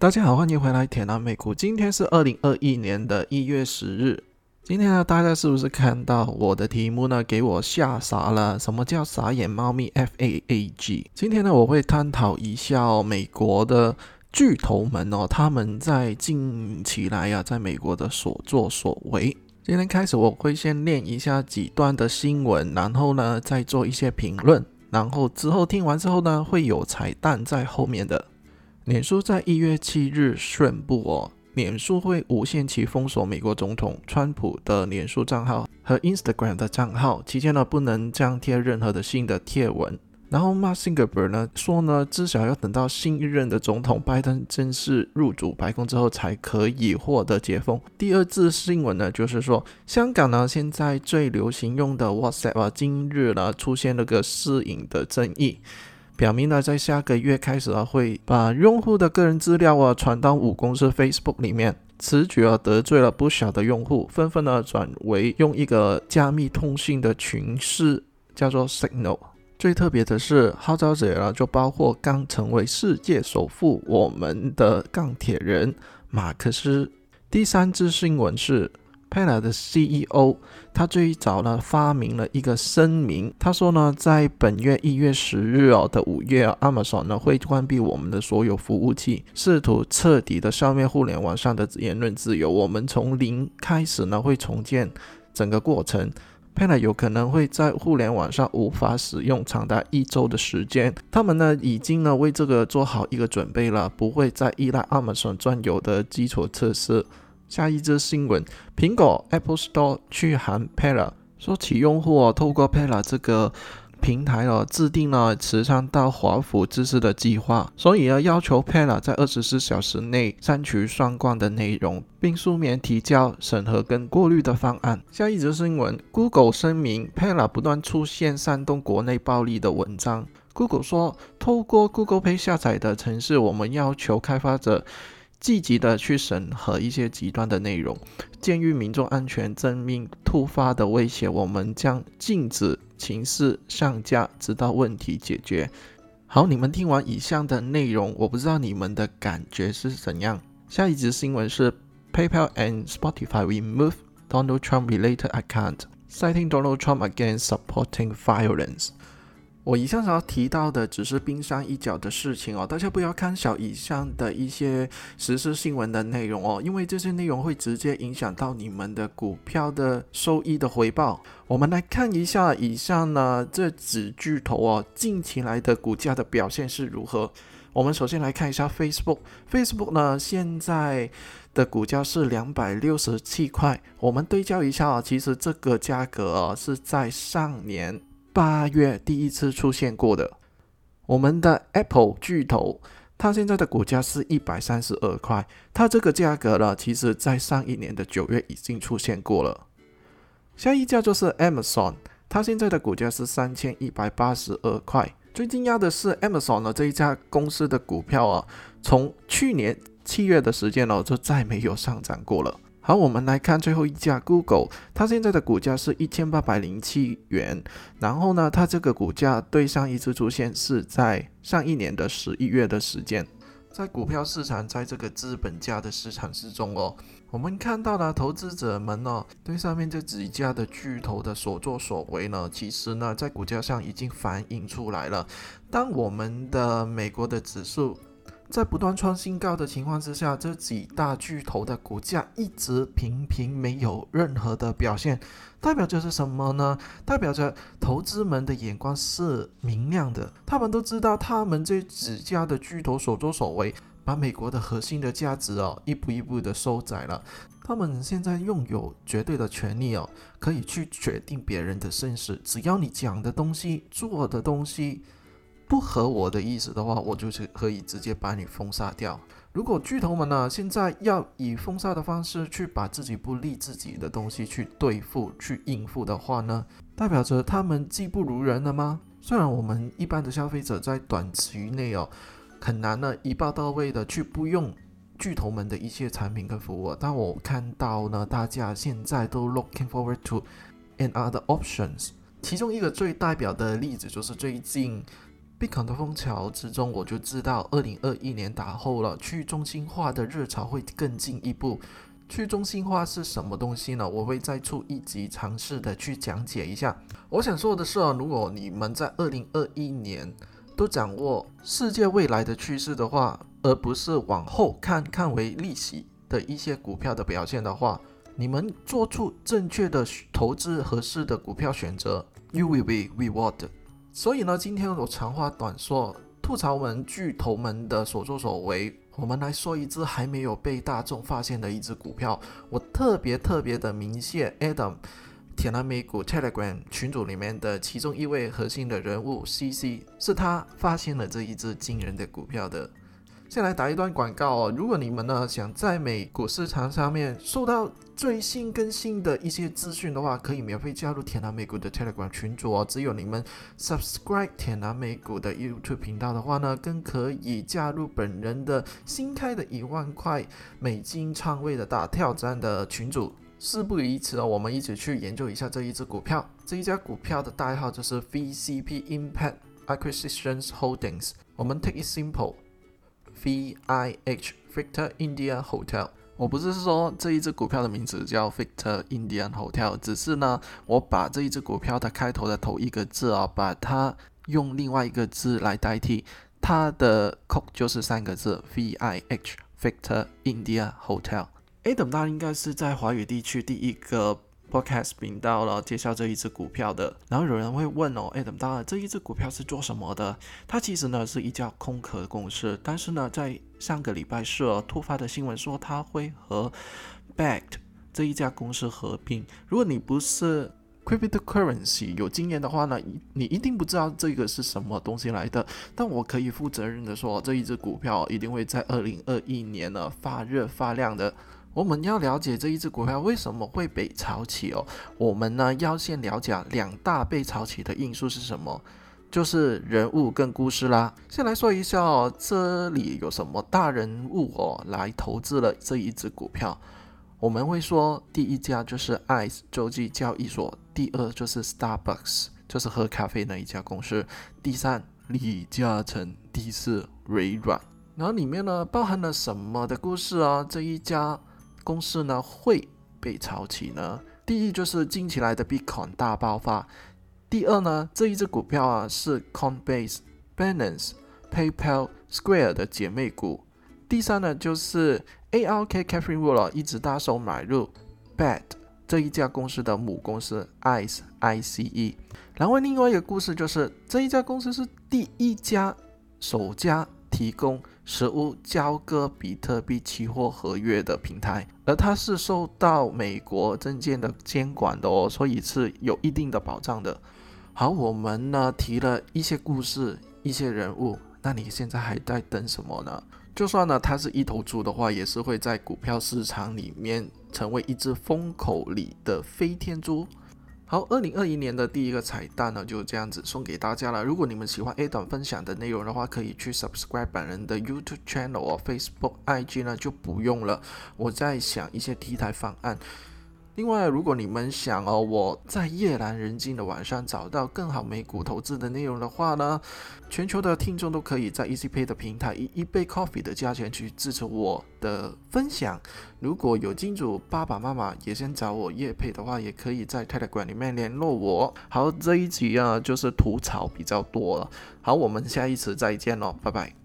大家好，欢迎回来铁男美股。今天是二零二一年的一月十日。今天呢，大家是不是看到我的题目呢？给我吓傻了。什么叫傻眼猫咪？F A A G。今天呢，我会探讨一下美国的巨头们哦，他们在近期来呀，在美国的所作所为。今天开始，我会先念一下几段的新闻，然后呢，再做一些评论。然后之后听完之后呢，会有彩蛋在后面的。脸书在一月七日宣布，哦，脸书会无限期封锁美国总统川普的脸书账号和 Instagram 的账号，期间呢不能张贴任何的新的贴文。然后 Mark Zuckerberg 呢说呢，至少要等到新一任的总统拜登正式入主白宫之后，才可以获得解封。第二次新闻呢，就是说香港呢现在最流行用的 WhatsApp 啊，今日呢出现了个私隐的争议。表明呢，在下个月开始啊，会把用户的个人资料啊传到五公司 Facebook 里面。此举啊得罪了不少的用户，纷纷呢转为用一个加密通信的群式，叫做 Signal。最特别的是，号召者啊就包括刚成为世界首富我们的钢铁人马克思。第三支新闻是。Pela 的 CEO，他最早呢发明了一个声明，他说呢，在本月一月十日哦的五月，Amazon 呢会关闭我们的所有服务器，试图彻底的消灭互联网上的言论自由。我们从零开始呢会重建整个过程。Pela 有可能会在互联网上无法使用长达一周的时间。他们呢已经呢为这个做好一个准备了，不会再依赖 Amazon 专有的基础设施。下一则新闻，苹果 Apple Store 去喊 Pela，说起用户哦，透过 Pela 这个平台哦，制定了慈善到华府知识的计划，所以呢，要求 Pela 在二十四小时内删除相关的内容，并书面提交审核跟过滤的方案。下一则新闻，Google 声明 Pela 不断出现煽动国内暴力的文章。Google 说，透过 Google Play 下载的城市，我们要求开发者。积极的去审核一些极端的内容，鉴于民众安全生命突发的威胁，我们将禁止情势上架，直到问题解决。好，你们听完以上的内容，我不知道你们的感觉是怎样。下一则新闻是 PayPal and Spotify remove Donald Trump related account, citing Donald Trump against supporting violence. 我以上所提到的只是冰山一角的事情哦，大家不要看小以上的一些实时新闻的内容哦，因为这些内容会直接影响到你们的股票的收益的回报。我们来看一下以上呢这几巨头哦近期来的股价的表现是如何。我们首先来看一下 Facebook，Facebook 呢现在的股价是两百六十七块，我们对照一下啊，其实这个价格是在上年。八月第一次出现过的，我们的 Apple 巨头，它现在的股价是一百三十二块，它这个价格呢，其实在上一年的九月已经出现过了。下一家就是 Amazon，它现在的股价是三千一百八十二块。最惊讶的是，Amazon 呢这一家公司的股票啊，从去年七月的时间呢，就再没有上涨过了。好，我们来看最后一家 Google，它现在的股价是一千八百零七元。然后呢，它这个股价对上一次出现是在上一年的十一月的时间。在股票市场，在这个资本价的市场之中哦，我们看到了投资者们呢对上面这几家的巨头的所作所为呢，其实呢在股价上已经反映出来了。当我们的美国的指数。在不断创新高的情况之下，这几大巨头的股价一直平平，没有任何的表现，代表着是什么呢？代表着投资们的眼光是明亮的，他们都知道他们这几家的巨头所作所为，把美国的核心的价值哦，一步一步的收窄了。他们现在拥有绝对的权利哦，可以去决定别人的生死，只要你讲的东西、做的东西。不合我的意思的话，我就是可以直接把你封杀掉。如果巨头们呢，现在要以封杀的方式去把自己不利自己的东西去对付、去应付的话呢，代表着他们技不如人了吗？虽然我们一般的消费者在短期内哦，很难呢一爆到位的去不用巨头们的一些产品跟服务，但我看到呢，大家现在都 looking forward to and other options。其中一个最代表的例子就是最近。Bitcoin 的风潮之中，我就知道，二零二一年打后了，去中心化的热潮会更进一步。去中心化是什么东西呢？我会再出一集尝试的去讲解一下。我想说的是啊，如果你们在二零二一年都掌握世界未来的趋势的话，而不是往后看看为利息的一些股票的表现的话，你们做出正确的投资合适的股票选择，You will be rewarded。所以呢，今天我长话短说，吐槽们巨头们的所作所为。我们来说一只还没有被大众发现的一只股票。我特别特别的鸣谢 Adam，铁蓝美股 Telegram 群组里面的其中一位核心的人物 CC，是他发现了这一只惊人的股票的。先来打一段广告哦！如果你们呢想在美股市场上面收到最新更新的一些资讯的话，可以免费加入田南美股的 Telegram 群组哦。只有你们 subscribe 田南美股的 YouTube 频道的话呢，更可以加入本人的新开的一万块美金仓位的大挑战的群组。事不宜迟哦，我们一起去研究一下这一只股票。这一家股票的代号就是 VCP Impact Acquisitions Holdings。我们 take it simple。V I H Victor India Hotel，我不是说这一只股票的名字叫 Victor Indian Hotel，只是呢，我把这一只股票它开头的头一个字啊，把它用另外一个字来代替，它的 code 就是三个字 V I H Victor India Hotel。Adam，大应该是在华语地区第一个。Podcast 频道了介绍这一只股票的，然后有人会问哦，哎，怎么到这一只股票是做什么的？它其实呢是一家空壳公司，但是呢在上个礼拜是突发的新闻说它会和 bank 这一家公司合并。如果你不是 Cryptocurrency 有经验的话呢，你一定不知道这个是什么东西来的。但我可以负责任的说，这一只股票一定会在二零二一年呢发热发亮的。我们要了解这一只股票为什么会被炒起哦，我们呢要先了解两大被炒起的因素是什么，就是人物跟故事啦。先来说一下哦，这里有什么大人物哦来投资了这一只股票？我们会说第一家就是 ICE 洲际交易所，第二就是 Starbucks，就是喝咖啡那一家公司，第三李嘉诚，第四微软。然后里面呢包含了什么的故事啊？这一家。公司呢会被炒起呢？第一就是近期来的 Bitcoin 大爆发。第二呢，这一只股票啊是 Coinbase、Binance、PayPal、Square 的姐妹股。第三呢就是 ARK Catherine Wood 一直大手买入 Bad 这一家公司的母公司 ICE ICE。然后另外一个故事就是这一家公司是第一家首家提供。实物交割比特币期货合约的平台，而它是受到美国证券的监管的哦，所以是有一定的保障的。好，我们呢提了一些故事、一些人物，那你现在还在等什么呢？就算呢它是一头猪的话，也是会在股票市场里面成为一只风口里的飞天猪。好，二零二一年的第一个彩蛋呢，就这样子送给大家了。如果你们喜欢 A 短分享的内容的话，可以去 subscribe 本人的 YouTube channel 哦，Facebook、IG 呢就不用了。我在想一些题材方案。另外，如果你们想哦，我在夜阑人静的晚上找到更好美股投资的内容的话呢，全球的听众都可以在 EasyPay 的平台以一杯 coffee 的价钱去支持我的分享。如果有金主爸爸妈妈也想找我夜配的话，也可以在 Telegram 里面联络我。好，这一集啊就是吐槽比较多了。好，我们下一次再见喽，拜拜。